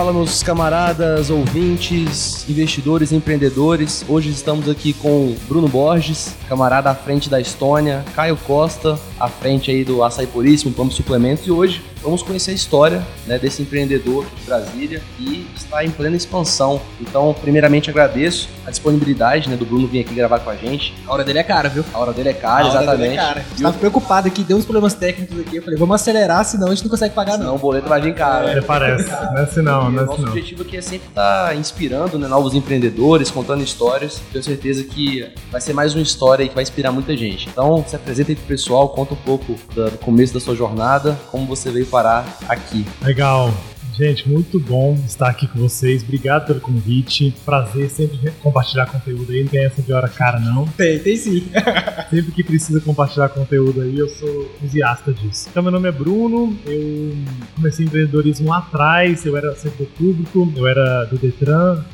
Fala meus camaradas, ouvintes, investidores, empreendedores. Hoje estamos aqui com Bruno Borges, camarada à frente da Estônia, Caio Costa, à frente aí do Açaí Puríssimo, Pão Suplementos e hoje vamos conhecer a história né, desse empreendedor de Brasília e está em plena expansão. Então, primeiramente agradeço a disponibilidade né, do Bruno vir aqui gravar com a gente. A hora dele é cara, viu? A hora dele é cara, a hora exatamente. Dele é cara. Estava preocupado aqui, deu uns problemas técnicos aqui. Eu falei, vamos acelerar, senão a gente não consegue pagar, Senão não. o boleto vai vir caro. É, parece. Não é assim não, não é o nosso assim não. objetivo aqui é sempre estar inspirando né, novos empreendedores, contando histórias. Tenho certeza que vai ser mais uma história aí que vai inspirar muita gente. Então, se apresenta aí pro pessoal, conta um pouco do começo da sua jornada, como você veio parar aqui. Legal. Gente, muito bom estar aqui com vocês. Obrigado pelo convite. Prazer sempre compartilhar conteúdo aí. Não tem essa de hora cara, não. Tem, tem sim. Sempre que precisa compartilhar conteúdo aí, eu sou entusiasta disso. Então, meu nome é Bruno. Eu comecei empreendedorismo lá atrás. Eu era servidor público, eu era do Detran.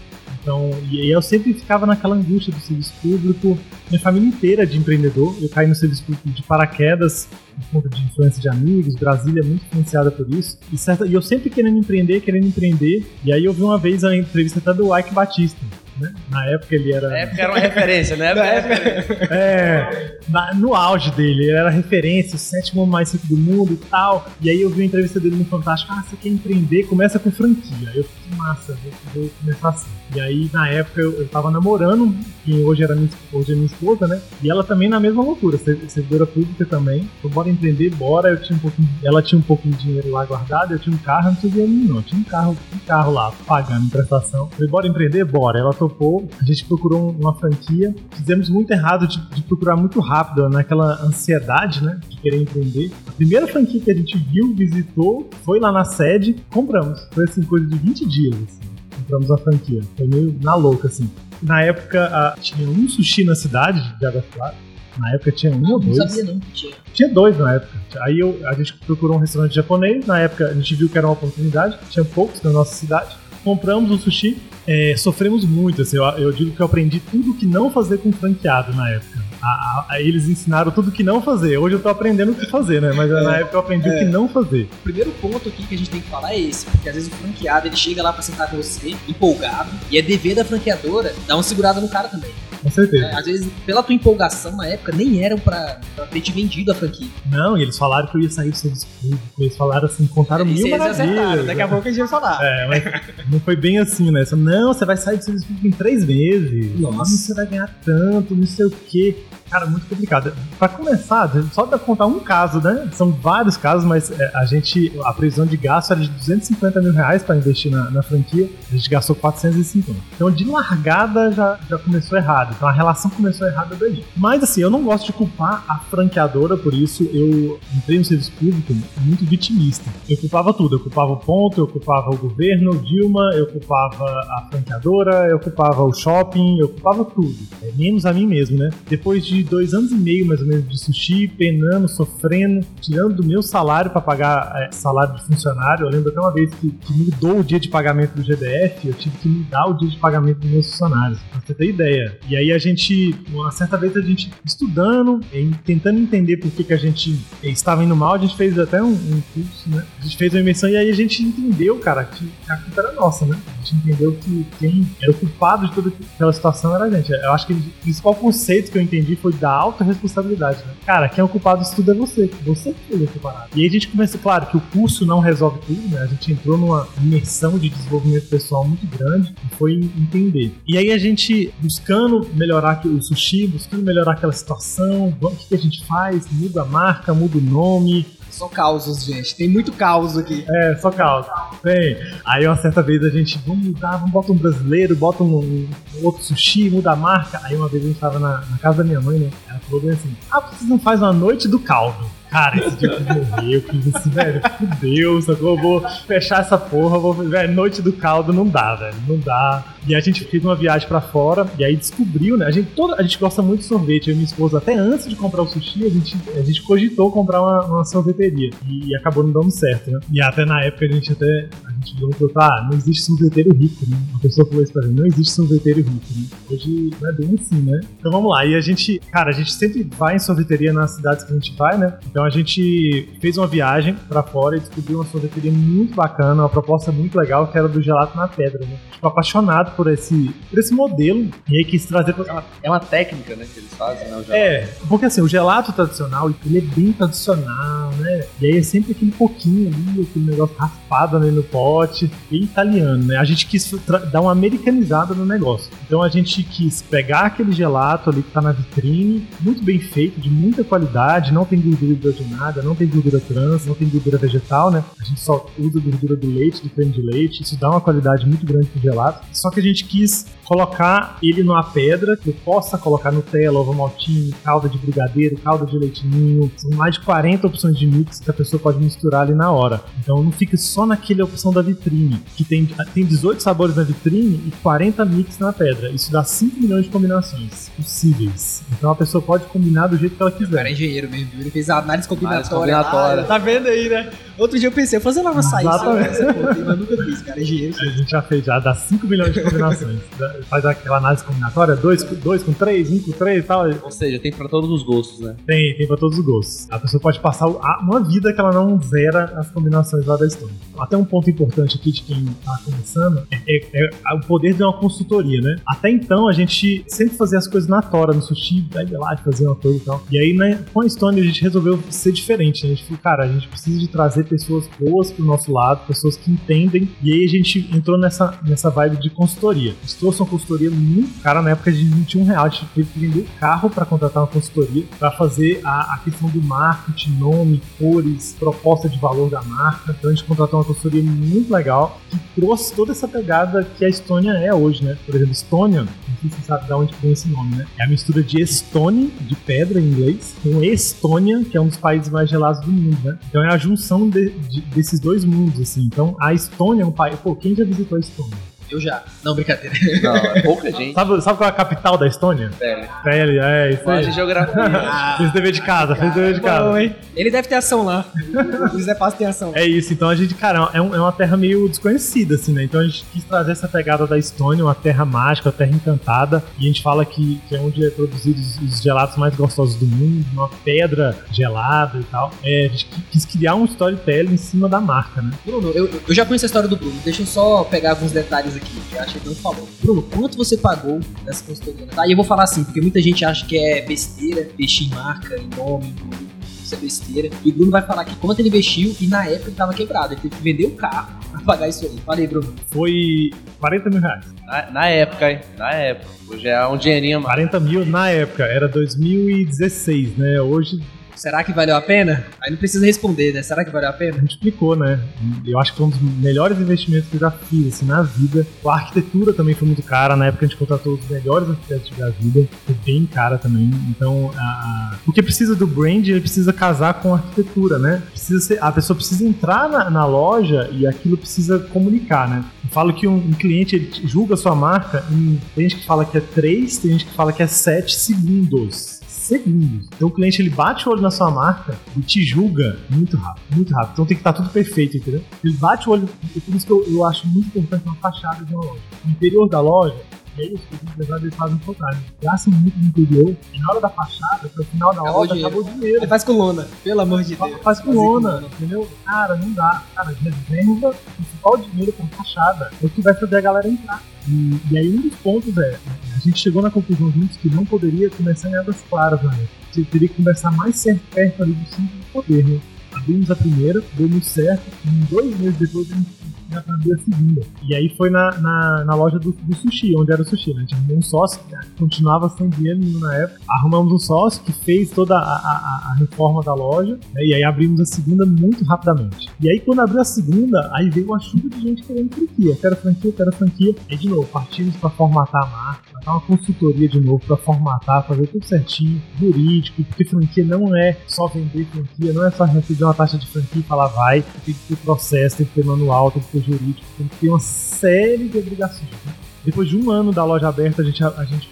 Então, e eu sempre ficava naquela angústia do serviço público. Minha família inteira é de empreendedor. Eu caí no serviço público de paraquedas por conta de influência de amigos. Brasília é muito influenciada por isso. E, certa, e eu sempre querendo empreender, querendo empreender. E aí eu vi uma vez a entrevista até do Ike Batista. Né? Na época ele era. Na época era uma referência, né? Na época. É, na- no auge dele, ele era referência, o sétimo homem mais rico do mundo e tal. E aí eu vi uma entrevista dele no Fantástico. Ah, você quer empreender? Começa com franquia. Eu fiquei massa, vou, vou começar assim. E aí, na época, eu, eu tava namorando, que hoje, era minha, hoje é minha esposa, né? E ela também na mesma loucura, ser- servidora pública também. Então, bora empreender, bora. Eu tinha um pouquinho, ela tinha um pouquinho de dinheiro lá guardado, eu tinha um carro, não tinha dinheiro nenhum, não. Eu tinha um carro, um carro lá, pagando em prestação. Falei, bora empreender? Bora. Ela topou, a gente procurou uma franquia. Fizemos muito errado de, de procurar muito rápido, naquela ansiedade, né? De querer empreender. A primeira franquia que a gente viu, visitou, foi lá na sede, compramos. Foi assim, coisa de 20 dias, assim. Compramos a franquia. Foi meio na louca, assim. Na época, a- tinha um sushi na cidade de Água Clara. Na época tinha um ou Não dois. sabia, não. Tinha. Tinha dois na época. Aí eu- a gente procurou um restaurante japonês. Na época a gente viu que era uma oportunidade. Tinha poucos na nossa cidade. Compramos o sushi. É, sofremos muito. Assim, eu, eu digo que eu aprendi tudo que não fazer com franqueado na época. A- a- eles ensinaram tudo que não fazer. Hoje eu tô aprendendo o que fazer, né? Mas na época eu aprendi o que não fazer. O primeiro ponto aqui que a gente tem que falar é esse, porque às vezes o franqueado ele chega lá pra sentar com você, empolgado, e é dever da franqueadora dar uma segurada no cara também. Com certeza. É, às vezes, pela tua empolgação na época, nem eram pra, pra ter te vendido a franquia. Não, e eles falaram que eu ia sair do serviço público. Eles falaram assim, contaram mil eles maravilhas. Daqui a pouco a gente vai falar. É, mas não foi bem assim, né? Não, você vai sair do serviço público em três meses. Nossa. Você vai ganhar tanto, não sei o quê. Cara, muito complicado. Pra começar, só pra contar um caso, né? São vários casos, mas é, a gente, a previsão de gasto era de 250 mil reais pra investir na, na franquia. A gente gastou 450. Então, de largada já, já começou errado. Então, a relação começou errada daí. Mas, assim, eu não gosto de culpar a franqueadora por isso. Eu entrei no serviço público muito vitimista. Eu culpava tudo. Eu culpava o ponto, eu culpava o governo, o Dilma, eu culpava a franqueadora, eu culpava o shopping, eu culpava tudo. É, menos a mim mesmo, né? Depois de dois anos e meio, mais ou menos, de sushi, penando, sofrendo, tirando do meu salário para pagar é, salário de funcionário. Eu lembro até uma vez que, que mudou o dia de pagamento do GDF, eu tive que mudar o dia de pagamento dos meus funcionários, pra você ter ideia. E aí a gente, uma certa vez, a gente estudando, tentando entender por que, que a gente eh, estava indo mal, a gente fez até um, um curso, né? A gente fez uma imersão e aí a gente entendeu, cara, que a culpa era nossa, né? A gente entendeu que quem era o culpado de toda aquela situação era a gente. Eu acho que o principal conceito que eu entendi foi da alta responsabilidade, né? Cara, quem é o culpado disso tudo é você. Você que essa parada. E aí a gente começa, claro, que o curso não resolve tudo, né? A gente entrou numa imersão de desenvolvimento pessoal muito grande e foi entender. E aí a gente buscando melhorar o sushi, buscando melhorar aquela situação, o que a gente faz? Muda a marca, muda o nome, Só causos, gente. Tem muito caos aqui. é, só calma. Tem. Aí uma certa vez a gente, vamos mudar, vamos botar um brasileiro, bota um, um outro sushi, muda a marca. Aí uma vez a gente tava na, na casa da minha mãe, né? Ela falou bem assim: Ah, vocês não fazem uma noite do caldo? Cara, esse dia que morri, eu fiz assim, velho, fudeu, sacou? Eu vou fechar essa porra, vou, velho, noite do caldo não dá, velho, não dá. E a gente fez uma viagem pra fora, e aí descobriu, né? A gente, toda, a gente gosta muito de sorvete, eu e minha esposa, até antes de comprar o sushi, a gente, a gente cogitou comprar uma, uma sorveteria. E, acabou não dando certo, né? E até na época a gente até a gente perguntou, tá, não existe sorveteiro rico, né? Uma pessoa falou isso pra mim, não existe sorveteiro rico, né? Hoje não é bem assim, né? Então vamos lá, e a gente, cara, a gente sempre vai em sorveteria nas cidades que a gente vai, né? Então a gente fez uma viagem pra fora e descobriu uma sorveteria muito bacana, uma proposta muito legal, que era do gelato na pedra, né? Ficou apaixonado por esse, por esse modelo e aí quis trazer... É uma, é uma técnica, né, que eles fazem, né? É, porque assim, o gelato tradicional, ele é bem tradicional, né? E aí é sempre aquele pouquinho ali, aquele negócio raspado ali no pote, bem italiano, né? A gente quis dar uma americanizada no negócio. Então a gente quis pegar aquele gelato ali que tá na vitrine, muito bem feito, de muita qualidade, não tem gordura hidrogenada, não tem gordura trans, não tem gordura vegetal, né? A gente só usa gordura do leite, do creme de leite, isso dá uma qualidade muito grande pro gelato. Só que a gente quis colocar ele numa pedra que eu possa colocar Nutella, ovo maltinho, calda de brigadeiro, calda de leitinho. São mais de 40 opções de mix que a pessoa pode misturar ali na hora. Então não fica só naquela opção da vitrine, que tem, tem 18 sabores na vitrine e 40 mix na pedra. Isso dá 5 milhões de combinações possíveis. Então a pessoa pode combinar do jeito que ela quiser. O cara é engenheiro mesmo, ele fez a análise combinatória. combinatória. tá vendo aí, né? Outro dia eu pensei, fazer lá uma saída, mas nunca fiz, cara, é engenheiro. A gente já fez, já dá 5 milhões de combinações. faz aquela análise combinatória, 2 dois com 3, 1 com 3 e tal. Ou seja, tem pra todos os gostos, né? Tem, tem pra todos os gostos. A pessoa pode passar uma vida que ela não zera as combinações lá da história. Até um ponto importante aqui de quem tá começando é, é, é o poder de uma consultoria, né? Até então a gente sempre fazia as coisas na tora, no sushi, vai lá e fazer uma coisa e tal. E aí, né, com a Stone a gente resolveu ser diferente, né? A gente falou, cara, a gente precisa de trazer pessoas boas pro nosso lado, pessoas que entendem. E aí a gente entrou nessa, nessa vibe de consultoria. Gente trouxe uma consultoria muito cara na época de 21 reais. A gente teve que vender carro para contratar uma consultoria para fazer a, a, questão do marketing, nome, cores, proposta de valor da marca. Então a gente contratou uma consultoria muito legal que trouxe toda essa pegada que a Estônia é hoje, né? Por exemplo, Estônia, não sei se você sabe de onde vem esse nome, né? É a mistura de Estônia, de pedra em inglês, com Estônia, que é um dos países mais gelados do mundo, né? Então é a junção de, de, desses dois mundos, assim. Então a Estônia é um país. Pô, quem já visitou a Estônia? Eu já. Não, brincadeira. Não, é pouca gente. Sabe, sabe qual é a capital da Estônia? Velho. Velho, é isso aí. geografia. Ah, fez dever de casa, fez dever de casa. Bom, Ele deve ter ação lá. O Zé Passo tem ação. É isso, então a gente, cara, é, um, é, uma terra meio desconhecida, assim, né? Então a gente quis trazer essa pegada da Estônia, uma terra mágica, uma terra encantada. E a gente fala que, que é onde é produzido os, os gelados mais gostosos do mundo, uma pedra gelada e tal. É, a gente quis criar um storytelling em cima da marca, né? Bruno, eu, eu já conheço a história do Bruno. Deixa eu só pegar alguns detalhes aqui, que eu acho que não falou. Bruno, quanto você pagou nessa consultoria? Tá, e eu vou falar assim, porque muita gente acha que é besteira investir em marca, em nome, em produto. Isso é besteira. E o Bruno vai falar que quanto ele investiu e na época ele tava quebrado. Ele teve que vender o carro pra pagar isso aí. Fala aí, Bruno. Foi 40 mil reais. Na, na época, hein? Na época. Hoje é um dinheirinho, mano. 40 mil na época, era 2016, né? Hoje Será que valeu a pena? Aí não precisa responder, né? Será que valeu a pena? A gente explicou, né? Eu acho que foi um dos melhores investimentos que eu já fiz assim, na vida. A arquitetura também foi muito cara. Na época a gente contratou os melhores arquitetos da vida. Foi bem cara também. Então, a... o que precisa do brand, ele precisa casar com a arquitetura, né? Precisa ser... A pessoa precisa entrar na, na loja e aquilo precisa comunicar, né? Eu falo que um, um cliente ele julga a sua marca em. Tem gente que fala que é 3, tem gente que fala que é 7 segundos segundos. Então o cliente ele bate o olho na sua marca e te julga muito rápido, muito rápido. Então tem que estar tudo perfeito, entendeu? Ele bate o olho, por isso que eu, eu acho muito importante uma fachada de uma loja. O interior da loja é isso que os empresários eles fazem contrário. Gastam muito no interior e na hora da fachada, pro final da acabou obra, acabou o dinheiro. Aí faz com lona, pelo amor de Deus. Faz com lona, entendeu? Cara, não dá. Cara, reserva o principal dinheiro pra fachada é o que vai fazer a galera entrar. E, e aí um dos pontos é, a gente chegou na conclusão juntos que não poderia começar em águas claras época. Você teria que começar mais perto ali do centro do poder, né? Abrimos a primeira, deu muito certo, e em dois meses depois a gente já abrir a segunda. E aí foi na, na, na loja do, do, sushi, onde era o sushi, né? A gente arrumou um sócio, continuava sem dinheiro nenhum na época. Arrumamos um sócio que fez toda a, a, a reforma da loja, né? e aí abrimos a segunda muito rapidamente. E aí quando abriu a segunda, aí veio uma chuva de gente querendo franquia. Quero franquia, quero franquia. E de novo, partimos para formatar a marca contratar uma consultoria de novo para formatar, fazer tudo certinho, jurídico, porque franquia não é só vender franquia, não é só receber uma taxa de franquia e falar vai, tem que ter processo, tem que ter manual, tem que ter jurídico, tem que ter uma série de obrigações. Né? Depois de um ano da loja aberta, a gente, a, a gente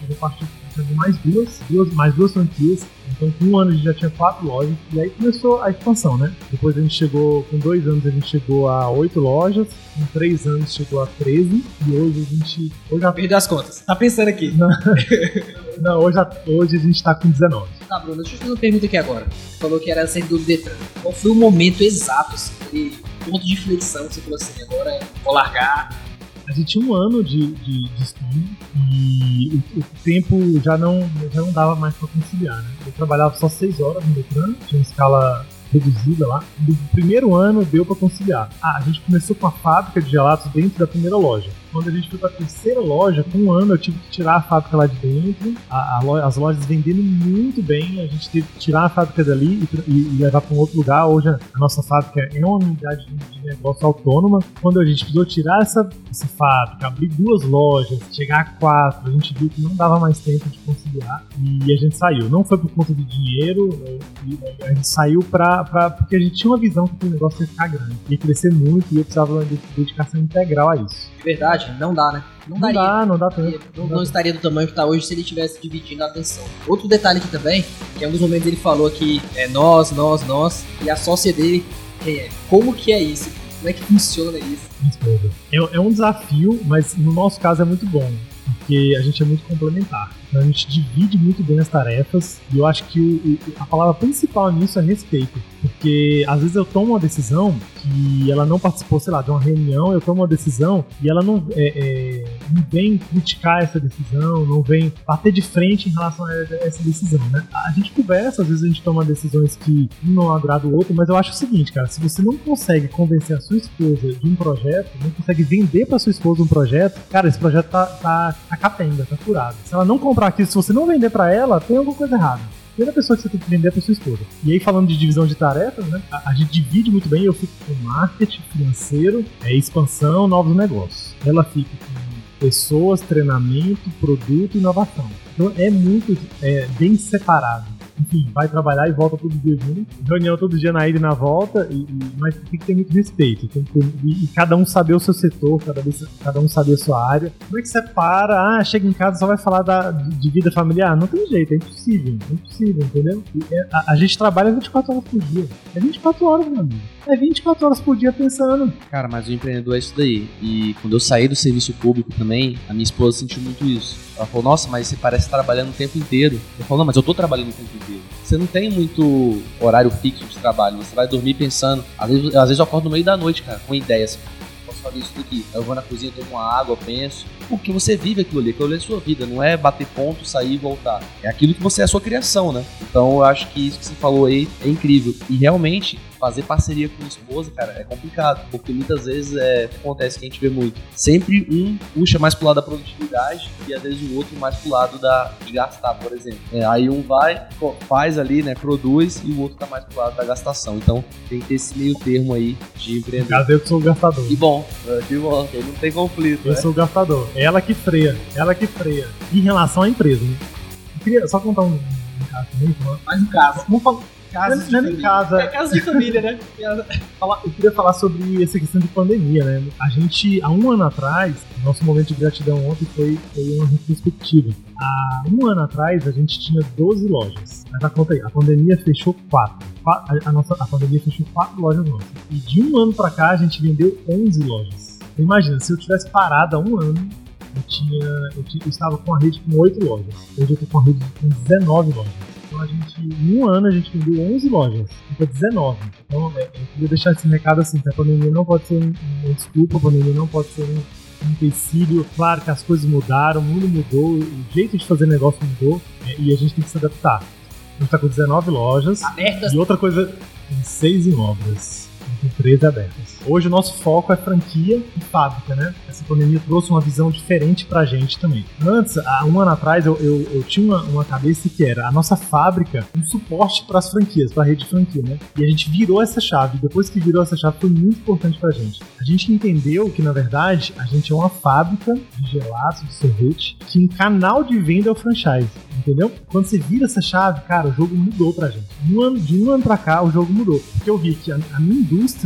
de mais duas, duas, mais duas franquias. Então, com um ano a gente já tinha quatro lojas e aí começou a expansão, né? Depois a gente chegou, com dois anos a gente chegou a oito lojas, com três anos chegou a 13 e hoje a gente. Hoje já perdeu as contas. Tá pensando aqui. Não, hoje, a, hoje a gente tá com 19. Tá, Bruno, deixa eu fazer uma pergunta aqui agora. Você falou que era servidor do Detran. Qual foi o momento exato, assim, aquele ponto de inflexão que você falou assim, agora vou largar, a gente tinha um ano de, de, de estudo e o, o, tempo já não, já não dava mais para conciliar. Né? Eu trabalhava só seis horas no Detran, tinha uma escala reduzida lá. No primeiro ano deu para conciliar. Ah, a gente começou com a fábrica de gelatos dentro da primeira loja quando a gente foi para a terceira loja, com um ano eu tive que tirar a fábrica lá de dentro, a, a loja, as lojas vendendo muito bem, a gente teve que tirar a fábrica dali e, e, e levar para um outro lugar. Hoje a nossa fábrica é uma unidade de, negócio autônoma. Quando a gente precisou tirar essa, essa fábrica, abrir duas lojas, chegar a quatro, a gente viu que não dava mais tempo de conciliar e a gente saiu. Não foi por conta de dinheiro, a gente saiu pra, pra, porque a gente tinha uma visão que o negócio ia ficar grande, ia crescer muito e eu precisava de dedicação integral a isso. Verdade não dá, né? Não, não dá, não dá tempo. Não, não, estaria do tamanho que está hoje se ele estivesse dividindo a atenção. Outro detalhe aqui também, que em alguns momentos ele falou que é nós, nós, nós, e a sócia dele, quem é? Como que é isso? Como é que funciona isso? É, é um desafio, mas no nosso caso é muito bom porque a gente é muito complementar. Então a gente divide muito bem as tarefas e eu acho que o, a palavra principal nisso é respeito. Porque às vezes eu tomo uma decisão que ela não participou, sei lá, de uma reunião, eu tomo uma decisão e ela não, é, é, vem criticar essa decisão, não vem bater de frente em relação a essa decisão, né? A gente conversa, às vezes a gente toma decisões que um não agrada o outro, mas eu acho o seguinte, cara, se você não consegue convencer a sua esposa de um projeto, não consegue vender para sua esposa um projeto, cara, esse projeto tá, tá, tá capenga, tá furado. Se ela não comprar aquilo, se você não vender para ela, tem alguma coisa errada primeira pessoa que você tem que vender é a sua esposa. E aí, falando de divisão de tarefas, né? A, a gente divide muito bem. Eu fico com marketing, financeiro, é, expansão, novos negócios. Ela fica com pessoas, treinamento, produto e inovação. Então é muito é, bem separado enfim, vai trabalhar e volta todo dia junto. Reunião todo dia na ida e na volta, e, e, mas tem que ter muito respeito. Tem que ter, e, e, cada um saber o seu setor, cada, vez, cada um saber a sua área. Como é que você para? Ah, chega em casa só vai falar da, de vida familiar? Não tem jeito, é impossível. É impossível, entendeu? É, a, a, gente trabalha 24 horas por dia. É 24 horas, meu amigo. É 24 horas por dia pensando. Cara, mas o empreendedor é isso daí. E quando eu saí do serviço público também, a minha esposa sentiu muito isso. Ela falou, nossa, mas você parece trabalhando o tempo inteiro. Eu falo, não, mas eu tô trabalhando o tempo inteiro. Você não tem muito horário fixo de trabalho. Você vai dormir pensando. Às vezes, às vezes eu acordo no meio da noite, cara, com ideias. Posso fazer isso daqui. Eu vou na cozinha, tomo uma água, penso. Porque você vive aquilo ali, aquilo ali é sua vida. Não é bater ponto, sair e voltar. É aquilo que você é a sua criação, né? Então eu acho que isso que você falou aí é incrível. E realmente, fazer parceria com a esposa, cara, é complicado, porque muitas vezes é, acontece que a gente vê muito. Sempre um puxa mais pro lado da produtividade e às vezes o outro mais pro lado da, de gastar, por exemplo. É, aí um vai, faz ali, né, produz e o outro tá mais pro lado da gastação. Então tem que ter esse meio termo aí de empreender. Caso eu sou o gastador. Que bom, é, que bom, não tem conflito. Eu né? sou o gastador. Ela que freia, ela que freia. Em relação à empresa, né? Eu queria só contar um, um caso também, mais um caso. Vamos falar casa não, em casa. É casa de família, né? Eu queria falar sobre essa questão de pandemia, né? A gente, há um ano atrás, nosso momento de gratidão ontem foi, foi uma retrospectiva. Há um ano atrás, a gente tinha 12 lojas. Mas a conta aí, a pandemia fechou 4. A, a, nossa, a pandemia fechou 4 lojas nossas. E de um ano pra cá, a gente vendeu 11 lojas. Imagina, se eu tivesse parado há um ano, eu, tinha, eu, tinha, eu estava com a rede com 8 lojas. Hoje eu estou com a rede com 19 lojas. Gente, em um ano, a gente vendeu 11 lojas, fica 19. Então é, eu queria deixar esse recado assim, que a pandemia não pode ser uma desculpa, a pandemia não pode ser um, um empecilho. Claro que as coisas mudaram, o mundo mudou, o jeito de fazer negócio mudou é, e a gente tem que se adaptar. A gente tá com 19 lojas. Abertas. E outra coisa, tem 6 em obras. Com 13 abertas. Hoje o nosso foco é franquia e fábrica, né? Essa pandemia trouxe uma visão diferente pra gente também. Antes, há um ano atrás, eu, eu, eu tinha uma, uma, cabeça que era a nossa fábrica um suporte para as franquias, para a rede de franquia, né? E a gente virou essa chave. Depois que virou essa chave, foi muito importante pra gente. A gente entendeu que, na verdade, a gente é uma fábrica de gelatos, de sorvete, que um canal de venda é o franchise. Entendeu? Quando você vira essa chave, cara, o jogo mudou pra gente. Um ano, de um ano pra cá, o jogo mudou. Porque eu vi que a, a minha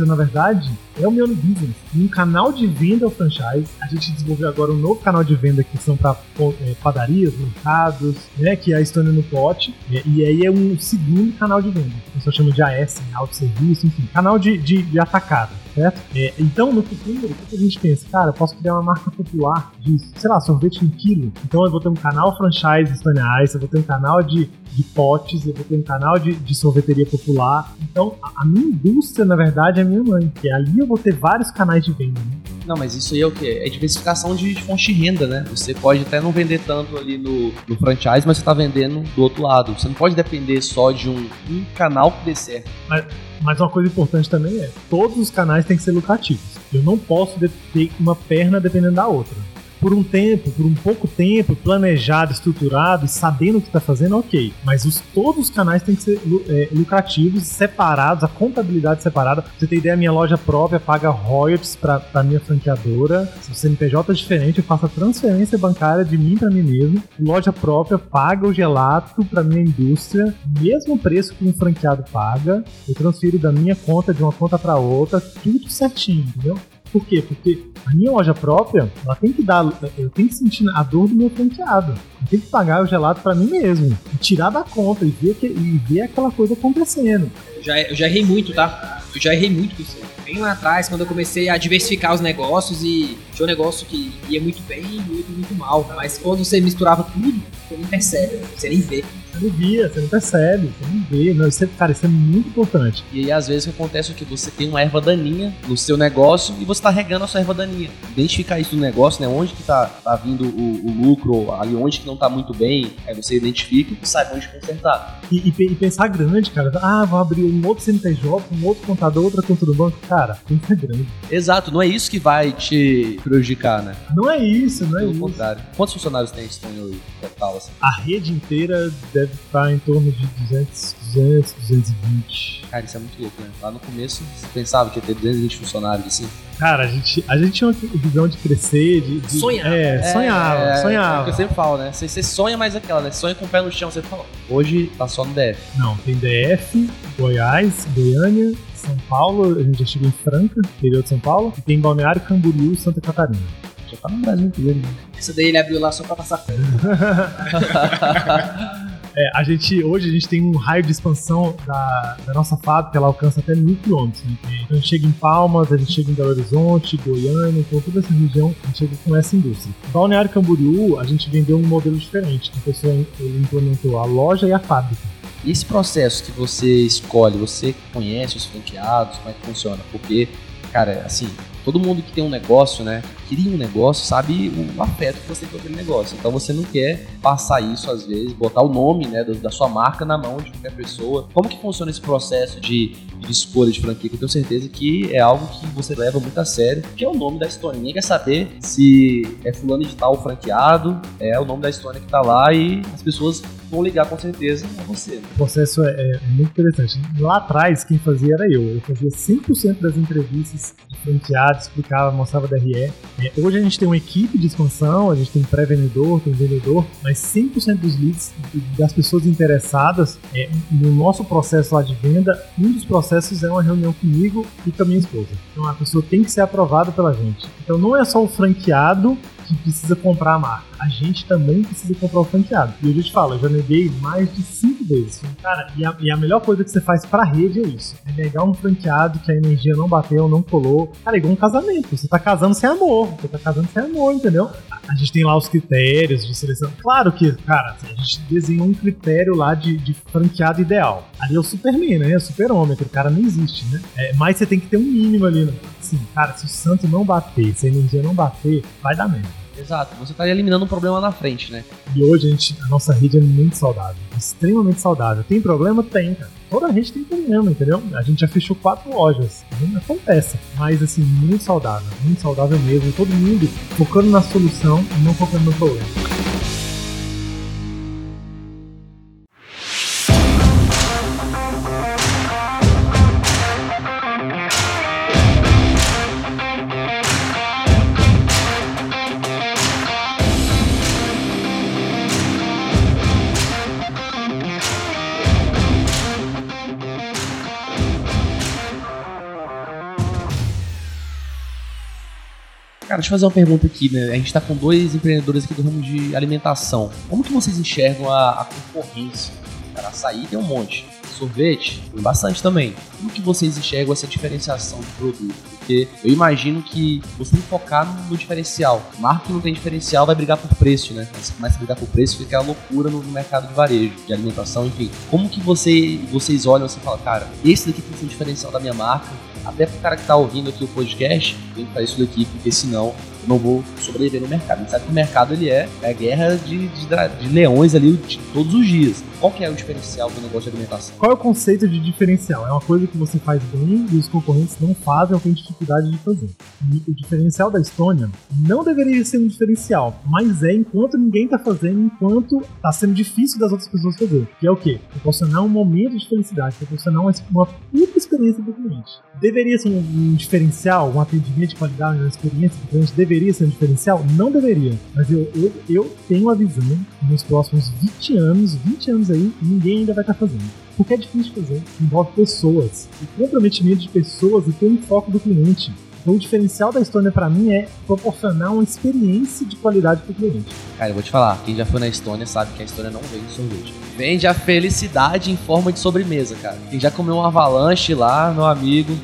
na verdade, é o Mione Business. Um canal de venda ao franchise. A gente desenvolveu agora um novo canal de venda que são para é, padarias, mercados, né? Que é a Estônia no Pote. É, e aí é um segundo canal de venda. O pessoal chama de AS, né, autosserviço, enfim. Canal de, de, de atacado certo? É, então, no futuro, o que a gente pensa? Cara, eu posso criar uma marca popular de, sei lá, sorvete em quilo. Então eu vou ter um canal franchise Ice, eu vou ter um canal de, de potes, eu vou ter um canal de, de sorveteria popular. Então, a, a, minha indústria, na verdade, é a minha mãe, que ali eu vou ter vários canais de venda, né? Não, mas isso aí é o quê? É diversificação de, de fonte de renda, né? Você pode até não vender tanto ali no, no franchise, mas você está vendendo do outro lado. Você não pode depender só de um, um canal que dê certo. Mas mas uma coisa importante também é, todos os canais têm que ser lucrativos. Eu não posso ter uma perna dependendo da outra por um tempo, por um pouco tempo, planejado, estruturado sabendo o que está fazendo, ok. Mas os, todos os canais têm que ser é, lucrativos, separados, a contabilidade separada. Pra você ter ideia, minha loja própria paga royalties para a minha franqueadora. Se o CNPJ é diferente, eu faço a transferência bancária de mim para mim mesmo. Loja própria paga o gelato para minha indústria, mesmo preço que um franqueado paga. Eu transfiro da minha conta de uma conta para outra, tudo certinho, entendeu? Por quê? Porque a minha loja própria, ela tem que dar, eu tenho que sentir a dor do meu franqueado. Eu tenho que pagar o gelado para mim mesmo, e tirar da conta e ver, que, e ver aquela coisa acontecendo. Eu já, eu já errei muito, tá? Eu já errei muito com isso. Bem lá atrás, quando eu comecei a diversificar os negócios e tinha um negócio que ia muito bem e muito, muito mal. Mas quando você misturava tudo, você nem percebe, você nem vê. Você não via, você não percebe, você não vê. Não, isso é, cara, isso é muito importante. E aí, às vezes, o que acontece é que você tem uma erva daninha no seu negócio e você está regando a sua erva daninha. Identificar isso no negócio, né? Onde que tá, tá vindo o, o lucro, ali onde que não tá muito bem, aí você identifica e sabe onde consertar. E, e, e, pensar grande, cara. Ah, vou abrir um outro CNPJ, um outro contador, outra conta do banco. Cara, pensa grande. Exato, não é isso que vai te prejudicar, né? Não é isso, não é Pelo isso. contrário. Quantos funcionários tem Stone hoje, total, assim? A rede inteira deve estar em torno de 200, 200, 220. Cara, isso é muito louco, né? Lá no começo, você pensava que ia ter 220 funcionários, assim? Cara, a gente, a gente tinha uma visão de crescer, de... de sonhar. É, sonhava, é, sonhava. É o que eu sempre falo, né? Você, você sonha mais aquela, né? Sonha com o pé no chão, você fala. Hoje tá só no DF. Não, tem DF, Goiás, Goiânia, São Paulo, a gente já chegou em Franca, interior de São Paulo, e tem Balneário Camboriú, Santa Catarina. Já tá no Brasil inteiro, né? Essa daí ele abriu lá só pra passar fome. É, a gente, hoje a gente tem um raio de expansão da, da nossa fábrica, ela alcança até mil quilômetros. Né? Então a gente chega em Palmas, a gente chega em Belo Horizonte, Goiânia, então toda essa região a gente chega com essa indústria. Balneário Camboriú, a gente vendeu um modelo diferente. A pessoa implementou a loja e a fábrica. E esse processo que você escolhe, você conhece os franqueados, como é que funciona? Porque, cara, assim, todo mundo que tem um negócio, né, cria um negócio, sabe o afeto que você tem com aquele negócio. Então você não quer passar isso às vezes, botar o nome, né, da sua marca na mão de qualquer pessoa. Como que funciona esse processo de, de escolha de franquia? Que eu tenho certeza que é algo que você leva muito a sério, que é o nome da história. Ninguém quer saber se é fulano de tal franqueado, é o nome da história que tá lá e as pessoas vão ligar com certeza a você. O processo é, é, muito interessante. Lá atrás, quem fazia era eu. Eu fazia 100% das entrevistas de franqueado, explicava, mostrava DRE. É, hoje a gente tem uma equipe de expansão, a gente tem pré-vendedor, tem vendedor, mas 100% dos leads das pessoas interessadas é, no nosso processo lá de venda, um dos processos é uma reunião comigo e com a minha esposa. Então a pessoa tem que ser aprovada pela gente. Então não é só o franqueado que precisa comprar a marca. A gente também precisa comprar o franqueado. E eu já te falo, eu já neguei mais de cinco vezes. Cara, e a, e a melhor coisa que você faz pra rede é isso. É negar um franqueado que a energia não bateu, não colou. Cara, é igual um casamento. Você tá casando sem amor. Você tá casando sem amor, entendeu? A gente tem lá os critérios de seleção. Claro que, cara, a gente desenhou um critério lá de, de franqueado ideal. Ali é o Superman, né? É o superômetro. O cara não existe, né? É, mas você tem que ter um mínimo ali. Né? Cara, se o santo não bater, se a energia não bater, vai dar merda. Exato, você está eliminando um problema na frente, né? E hoje a, gente, a nossa rede é muito saudável, extremamente saudável. Tem problema? Tem, cara. Toda a rede tem problema, entendeu? A gente já fechou quatro lojas. Acontece. Mas, assim, muito saudável. Muito saudável mesmo. Todo mundo focando na solução e não focando no problema. Cara, deixa eu fazer uma pergunta aqui, né? A gente tá com dois empreendedores aqui do ramo de alimentação. Como que vocês enxergam a, a concorrência? Cara, açaí tem um monte sorvete, tem bastante também. Como que vocês enxergam essa diferenciação do produto? Porque eu imagino que você tem que focar no, diferencial. Marca que não tem diferencial vai brigar por preço, né? Você começa a brigar por preço, fica a loucura no, mercado de varejo, de alimentação, enfim. Como que você, vocês olham e falam, cara, esse daqui tem que ser diferencial da minha marca, até pro cara que tá ouvindo aqui o podcast, tem que fazer isso daqui, porque senão não vou sobreviver no mercado. A gente sabe que o mercado ele é, é a guerra de, de, de leões ali de todos os dias. Qual que é o diferencial do negócio de alimentação? Qual é o conceito de diferencial? É uma coisa que você faz bem e os concorrentes não fazem ou têm dificuldade de fazer. E o diferencial da Estônia não deveria ser um diferencial, mas é enquanto ninguém está fazendo, enquanto está sendo difícil das outras pessoas fazer. Que é o quê? Proporcionar um momento de felicidade, proporcionar uma, uma puta experiência para o cliente. Deveria ser um, um, diferencial, um atendimento de qualidade, uma experiência do cliente, deveria ser um diferencial? Não deveria. Mas eu, eu, eu tenho a visão, nos próximos 20 anos, 20 anos aí, ninguém ainda vai estar tá fazendo. Porque é difícil de fazer. Envolve pessoas. O comprometimento de pessoas e ter um foco do cliente. Então, o diferencial da Estônia para mim é proporcionar uma experiência de qualidade para o cliente. Cara, eu vou te falar, quem já foi na Estônia sabe que a Estônia não vende sorvete. Vende a felicidade em forma de sobremesa, cara. Quem já comeu um avalanche lá, meu amigo,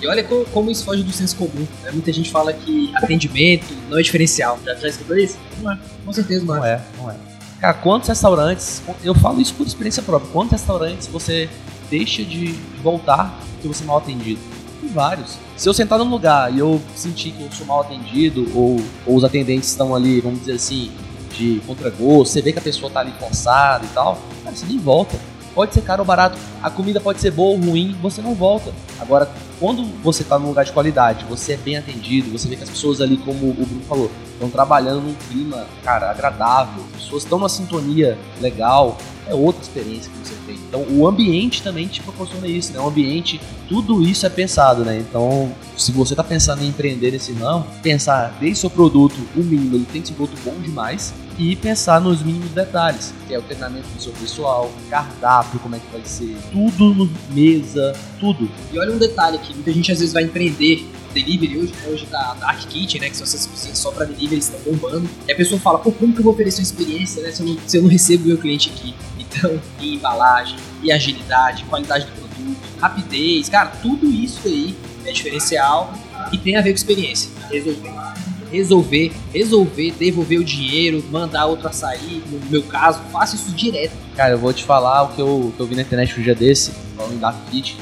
e olha como, como, isso foge do senso comum. Né? Muita gente fala que atendimento não é diferencial. Já, já escutou isso? Não é. Com certeza não, não é. Não é, não é. Cara, quantos restaurantes, eu falo isso por experiência própria, quantos restaurantes você deixa de voltar porque você é mal atendido? Tem vários. Se eu sentar num lugar e eu sentir que eu sou mal atendido, ou, ou os atendentes estão ali, vamos dizer assim, de contragosto, você vê que a pessoa tá ali forçada e tal, cara, você nem volta. Pode ser caro ou barato, a comida pode ser boa ou ruim, você não volta. Agora, quando você está num lugar de qualidade, você é bem atendido, você vê que as pessoas ali, como o Bruno falou, estão trabalhando num clima, cara, agradável, as pessoas estão numa sintonia legal, é outra experiência que você tem. Então, o ambiente também te proporciona isso, né? O ambiente, tudo isso é pensado, né? Então, se você está pensando em empreender nesse ramo, pensar desde seu produto, o mínimo, ele tem que ser um produto bom demais, e pensar nos mínimos detalhes, que é o treinamento do seu pessoal, cardápio, como é que vai ser, tudo mesa, tudo. E olha um detalhe aqui, muita gente às vezes vai empreender delivery hoje, né? hoje tá Dark Kitchen, né, que são essas cozinhas só para delivery, estão bombando. E a pessoa fala, pô, como que eu vou oferecer uma experiência, né, se eu não, se eu não recebo o meu cliente aqui? Então, e embalagem, e agilidade, qualidade do produto, rapidez, cara, tudo isso aí é diferencial e tem a ver com experiência. Resolver resolver, resolver, devolver o dinheiro, mandar outro açaí, no meu caso, faça isso direto. Cara, eu vou te falar o que eu, que eu vi na internet um dia desse, falando da Fit.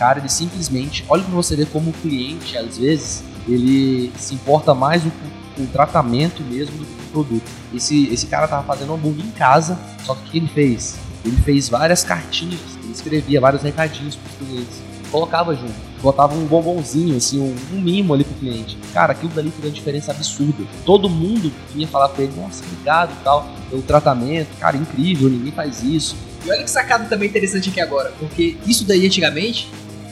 Cara, ele simplesmente, olha pra você ver como o cliente, às vezes, ele se importa mais com o tratamento mesmo do que o produto. Esse, esse cara tava fazendo hambúrguer em casa, só que o que ele fez? Ele fez várias cartinhas, ele escrevia vários recadinhos pros clientes colocava junto. Botava um bombonzinho, assim, um, um mimo ali pro cliente. Cara, aquilo dali fez uma diferença absurda. Todo mundo vinha falar pra ele, nossa, obrigado e tal, pelo tratamento. Cara, incrível, ninguém faz isso. E olha que sacada também interessante aqui agora, porque isso daí antigamente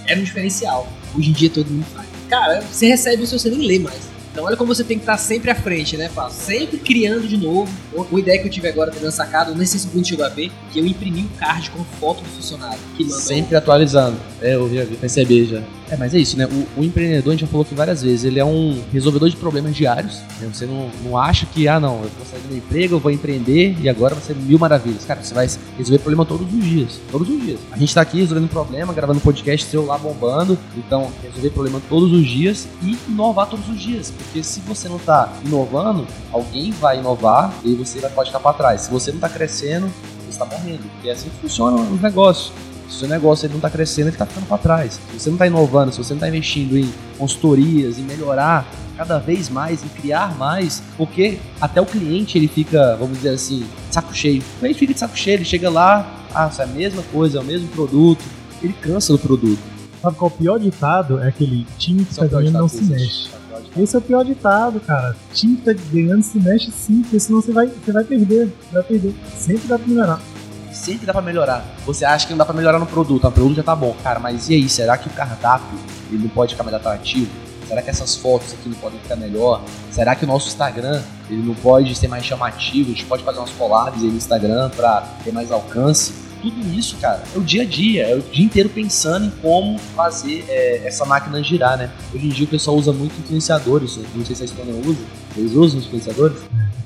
era um diferencial. Hoje em dia todo mundo faz. Cara, você recebe isso, você nem lê mais. Então olha como você tem que estar sempre à frente, né, Fábio? Sempre criando de novo. Uma ideia que eu tive agora também sacado, não sei se o chegou a ver, que eu imprimi um card com foto do funcionário. Que mandou... Sempre atualizando. É, eu já percebi já. É, mas é isso, né? O, o, empreendedor, a gente já falou aqui várias vezes, ele é um resolvedor de problemas diários. Né? Você não, não acha que, ah, não, eu vou sair do meu emprego, eu vou empreender e agora vai ser mil maravilhas. Cara, você vai resolver problema todos os dias. Todos os dias. A gente tá aqui resolvendo problema, gravando podcast, seu lá bombando. Então, resolver problema todos os dias e inovar todos os dias. Porque se você não tá inovando, alguém vai inovar e você vai pode ficar para trás. Se você não tá crescendo, você está morrendo. E é assim que funcionam os negócios. Se o seu negócio ele não está crescendo, ele está ficando para trás. Se você não está inovando, se você não está investindo em consultorias, em melhorar cada vez mais, em criar mais, porque até o cliente ele fica, vamos dizer assim, saco cheio. O cliente fica de saco cheio, ele chega lá, ah, isso é a mesma coisa, é o mesmo produto, ele cansa do produto. Sabe qual é o pior ditado? É aquele time que está ganhando não se mexe. Esse é o pior ditado, cara. Time que tá ganhando se mexe sim, porque senão você vai, você vai perder. Vai perder. Sempre dá pra melhorar sempre dá para melhorar. Você acha que não dá para melhorar no produto, o produto já tá bom. Cara, mas e aí, será que o cardápio ele não pode ficar mais atrativo? Será que essas fotos aqui não podem ficar melhor? Será que o nosso Instagram ele não pode ser mais chamativo? A gente pode fazer umas collabs aí no Instagram para ter mais alcance. Tudo isso, cara, é o dia a dia, é o dia inteiro pensando em como fazer é, essa máquina girar, né? Hoje em dia o pessoal usa muito influenciadores, não sei se a Estônia usa, eles usam influenciadores?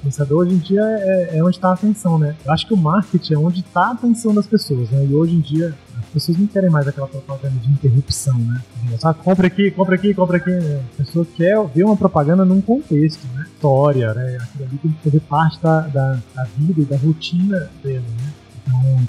influenciador hoje em dia é, é onde está a atenção, né? Eu acho que o marketing é onde está a atenção das pessoas, né? E hoje em dia as pessoas não querem mais aquela propaganda de interrupção, né? Ah, compra aqui, compra aqui, compra aqui. A pessoa quer ver uma propaganda num contexto, né? História, né? Aquilo ali tem que fazer parte da, da, da vida e da rotina dela, né?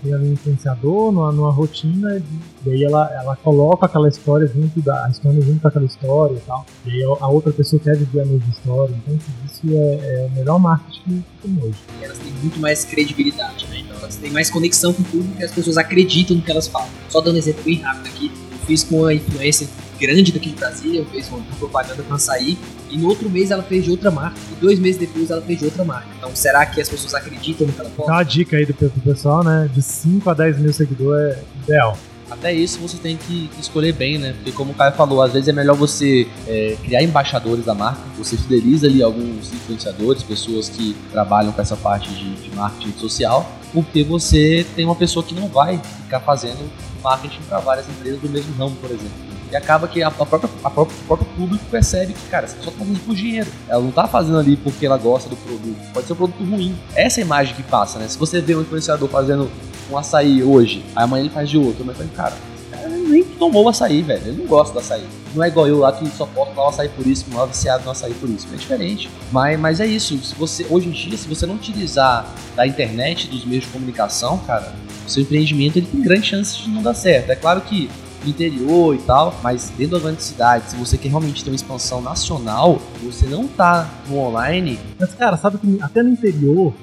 Tem ali um influenciador numa, numa rotina, e aí ela, ela coloca aquela história junto da história junto aquela história e tal. E aí a outra pessoa quer viver a mesma história. Então isso é, é o melhor marketing que tem hoje. Elas têm muito mais credibilidade, né? Então elas têm mais conexão com o público e as pessoas acreditam no que elas falam. Só dando um exemplo bem rápido aqui, eu fiz com a influência grande daqui de Brasília, fez uma propaganda para sair e no outro mês ela fez de outra marca, e dois meses depois ela fez de outra marca. Então será que as pessoas acreditam no que ela posta? Dá uma dica aí do, do pessoal, né? De 5 a 10 mil seguidores é ideal. Até isso você tem que escolher bem, né? Porque como o Caio falou, às vezes é melhor você é, criar embaixadores da marca, você fideliza ali alguns influenciadores, pessoas que trabalham com essa parte de, de marketing social, porque você tem uma pessoa que não vai ficar fazendo marketing para várias empresas do mesmo ramo, por exemplo. E acaba que a, própria, a própria, o próprio público percebe que, cara, essa pessoa tá fazendo por dinheiro. Ela não tá fazendo ali porque ela gosta do produto. Pode ser um produto ruim. Essa é a imagem que passa, né? Se você vê um influenciador fazendo um açaí hoje, aí amanhã ele faz de outro, mas cara, ele nem tomou açaí, velho. Ele não gosta do açaí. Não é igual eu lá que só posso o açaí por isso, não é viciado no açaí por isso. É diferente. Mas, mas é isso. Se você, hoje em dia, se você não utilizar da internet, dos meios de comunicação, cara, o seu empreendimento ele tem grande chance de não dar certo. É claro que interior e tal, mas dentro da grande cidade, se você quer realmente ter uma expansão nacional, você não tá no online. Mas, cara, sabe que até no interior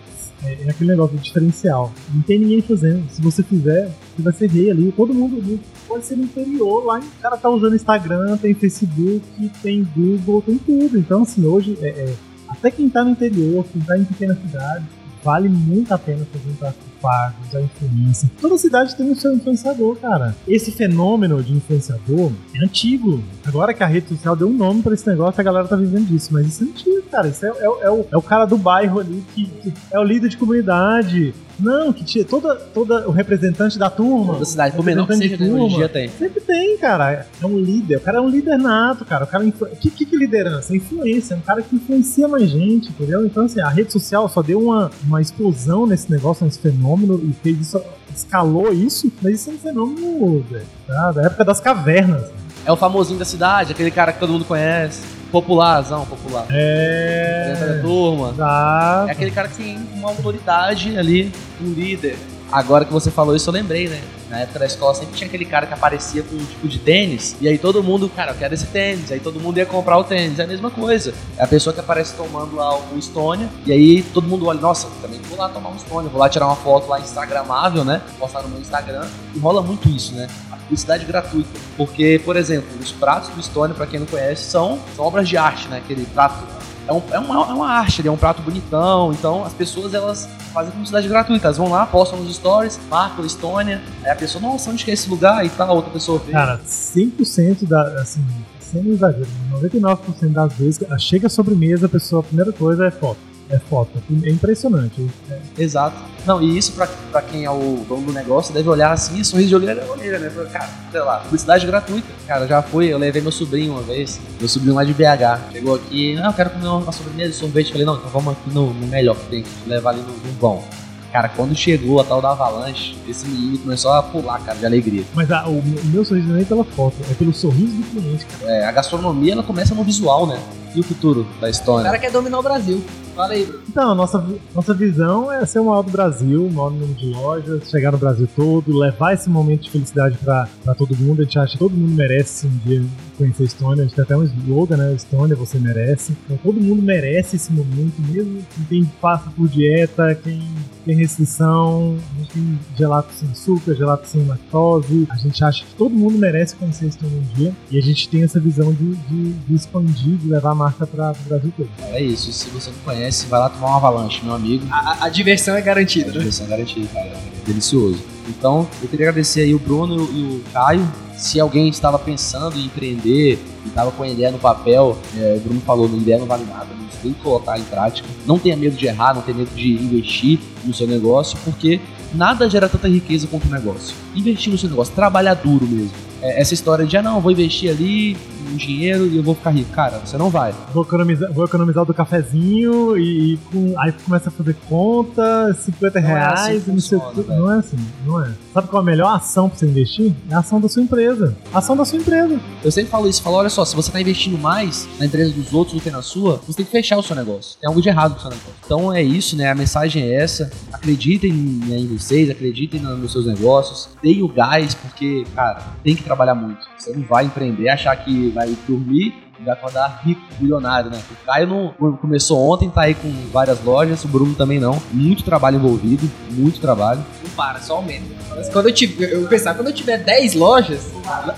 é, é aquele negócio diferencial. Não tem ninguém fazendo. Se você fizer, você vai ser rei ali. Todo mundo pode ser no interior, lá o cara tá usando Instagram, tem Facebook, tem Google, tem tudo. Então, assim, hoje, é, é, até quem tá no interior, quem tá em pequena cidade, vale muito a pena fazer um pago, usar influência. Toda cidade tem o seu influenciador, cara. Esse fenômeno de influenciador é antigo. Agora que a rede social deu um nome para esse negócio, a galera tá vivendo disso. Mas isso é antigo, cara. Isso é, é, é, o, é o cara do bairro ali que, que é o líder de comunidade. Não, que tinha toda, toda o representante da turma. Da cidade, por menor que seja, turma, dia tem. Sempre tem, cara. É um líder. O cara é um líder nato, cara. O cara O que, que, que liderança? É influência. É um cara que influencia mais gente, entendeu? Então, assim, a rede social só deu uma, uma explosão nesse negócio, nesse fenômeno, e fez isso, escalou isso, mas isso é um fenômeno tá? da época das cavernas. É o famosinho da cidade, aquele cara que todo mundo conhece. Popularzão, popular. É. Da turma. Exato. É aquele cara que tem uma autoridade ali, um líder. Agora que você falou isso, eu lembrei, né? Na época da escola sempre tinha aquele cara que aparecia com um tipo de tênis, e aí todo mundo, cara, eu quero esse tênis, aí todo mundo ia comprar o tênis, é a mesma coisa. É a pessoa que aparece tomando lá o Stônia, e aí todo mundo olha, nossa, também vou lá tomar um Stônia, vou lá tirar uma foto lá instagramável, né? Postar no meu Instagram, e rola muito isso, né? publicidade gratuita. Porque, por exemplo, os pratos do Stone, para quem não conhece, são, são obras de arte, né? Aquele prato é, um, é, uma, é uma arte, é um prato bonitão. Então as pessoas elas fazem publicidade gratuita. Elas vão lá, postam nos stories, marcam Estônia. Aí a pessoa, nossa, onde que é esse lugar? E tal, outra pessoa vê. Cara, 100% da. Assim, sem exagero, 99% das vezes, chega a sobremesa, a pessoa, a primeira coisa é foto é foto. É impressionante. É. Exato. Não, e isso pra, pra quem é o dono do negócio deve olhar assim, sorriso de olheira é olheira, né? Cara, sei lá, publicidade gratuita. Cara, já fui, eu levei meu sobrinho uma vez, meu sobrinho lá de BH. Chegou aqui, não, eu quero comer uma sobremesa, sorvete. Falei, não, então vamos aqui no, no melhor que tem, levar ali no, no bom. Cara, quando chegou a tal da avalanche, esse menino começou a pular, cara, de alegria. Mas a, o, o, meu sorriso não é pela foto, é pelo sorriso do cliente, cara. É, a gastronomia, ela começa no visual, né? E o futuro da história? O cara quer dominar o Brasil. Fala aí, Então, nossa, nossa visão é ser o maior do Brasil, o maior número de lojas, chegar no Brasil todo, levar esse momento de felicidade pra, pra todo mundo. A gente acha que todo mundo merece um dia conhecer a Estônia. A gente tem até um slogan, né? Estônia, você merece. Então, todo mundo merece esse momento, mesmo quem passa por dieta, quem tem restrição, a gente tem gelato sem açúcar, gelato sem lactose. A gente acha que todo mundo merece conhecer a Estônia um dia. E a gente tem essa visão de, de, de expandir, de levar a marca para o Brasil todo. É isso. Se você não conhece, vai lá tomar uma avalanche, meu amigo. A, a diversão é garantida. A diversão é garantida, cara. É delicioso. Então, eu queria agradecer aí o Bruno e o Caio se alguém estava pensando em empreender e estava com a ideia no papel, é, o Bruno falou, a ideia não vale nada, você tem que colocar em prática. Não tenha medo de errar, não tenha medo de investir no seu negócio, porque nada gera tanta riqueza quanto o negócio. Investir no seu negócio, trabalhar duro mesmo. É, essa história de, ah não, vou investir ali, um dinheiro e eu vou ficar rico. Cara, você não vai. Vou economizar, vou economizar do cafezinho e, e com, aí começa a fazer conta, 50 não reais é assim e não sei o que. Não é assim, não é. Sabe qual é a melhor ação pra você investir? É a ação da sua empresa. A ação da sua empresa. Eu sempre falo isso, falo, olha só, se você tá investindo mais na empresa dos outros do que na sua, você tem que fechar o seu negócio. Tem algo de errado com o seu negócio. Então é isso, né? A mensagem é essa. Acreditem né, em vocês, acreditem nos seus negócios. Deem o gás, porque, cara, tem que trabalhar muito. Você não vai empreender, achar que vai dormir e vai acordar rico, bilionário, né? O Caio não, começou ontem, tá aí com várias lojas, o Bruno também não. Muito trabalho envolvido, muito trabalho. Não para, só aumenta. Mas quando eu tiver, eu pensar, quando eu tiver 10 lojas,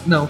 não,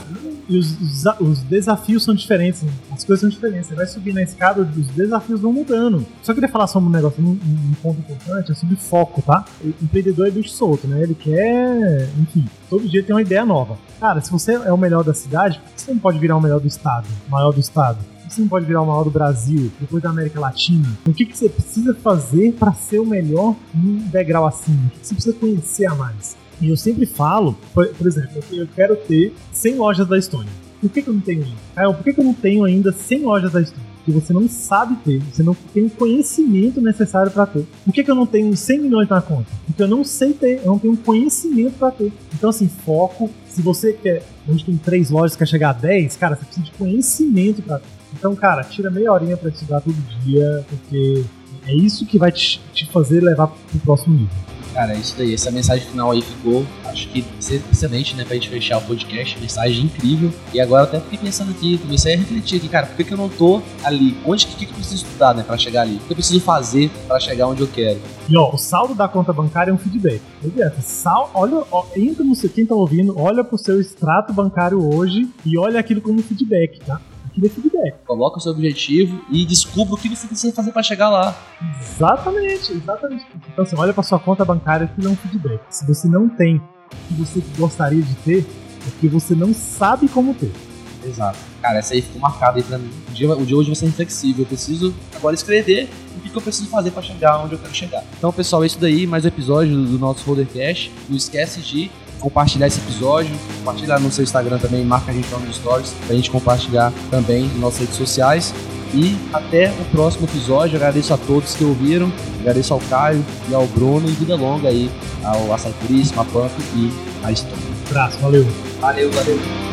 e os, os, os, desafios são diferentes, as coisas são diferentes. Você vai subir na escada, os desafios vão mudando. Só queria falar sobre um negócio, um, um ponto importante, é sobre foco, tá? O empreendedor é bicho solto, né? Ele quer, enfim, todo dia tem uma ideia nova. Cara, se você é o melhor da cidade, por que você não pode virar o melhor do estado? O maior do estado? você não pode virar o maior do Brasil, depois da América Latina? O que, que você precisa fazer para ser o melhor num degrau acima? O que você precisa conhecer a mais? E eu sempre falo, por, por exemplo, eu quero ter 100 lojas da Estônia. Por que, que eu não tenho ainda? Caio, por que, que eu não tenho ainda 100 lojas da Estônia? Porque você não sabe ter, você não tem o conhecimento necessário para ter. Por que, que eu não tenho 100 milhões na conta? Porque eu não sei ter, eu não tenho conhecimento para ter. Então, assim, foco. Se você quer, a gente tem três lojas, quer chegar a 10, cara, você precisa de conhecimento para ter. Então, cara, tira meia horinha para estudar todo dia, porque é isso que vai te, te fazer levar pro próximo nível. Cara, é isso daí. Essa mensagem final aí ficou, acho que excelente, né? Pra gente fechar o podcast. Mensagem incrível. E agora eu até fiquei pensando aqui, comecei a refletir aqui, cara, por que, que eu não tô ali? Onde que, que eu preciso estudar, né? Pra chegar ali? O que eu preciso fazer para chegar onde eu quero? E ó, o saldo da conta bancária é um feedback. Sal, olha, ó, entra no seu, quem tá ouvindo, olha pro seu extrato bancário hoje e olha aquilo como feedback, tá? É feedback. Coloca o seu objetivo e descubra o que você precisa fazer para chegar lá. Exatamente, exatamente. Então, assim, olha para sua conta bancária que é um feedback. Se você não tem o que você gostaria de ter, é porque você não sabe como ter. Exato. Cara, essa aí ficou marcada aí pra mim. O dia, o dia hoje vai ser reflexivo. Eu preciso agora escrever o que, que eu preciso fazer para chegar onde eu quero chegar. Então, pessoal, é isso daí. Mais um episódio do nosso Foldercast. Não esquece de compartilhar esse episódio, compartilhar no seu Instagram também, marca a gente lá nos stories, pra gente compartilhar também nas nossas redes sociais. E até o próximo episódio. Agradeço a todos que ouviram, agradeço ao Caio e ao Bruno e vida longa aí ao Açaí Puríssimo, a Pump e a História. Um abraço, valeu. Valeu, valeu.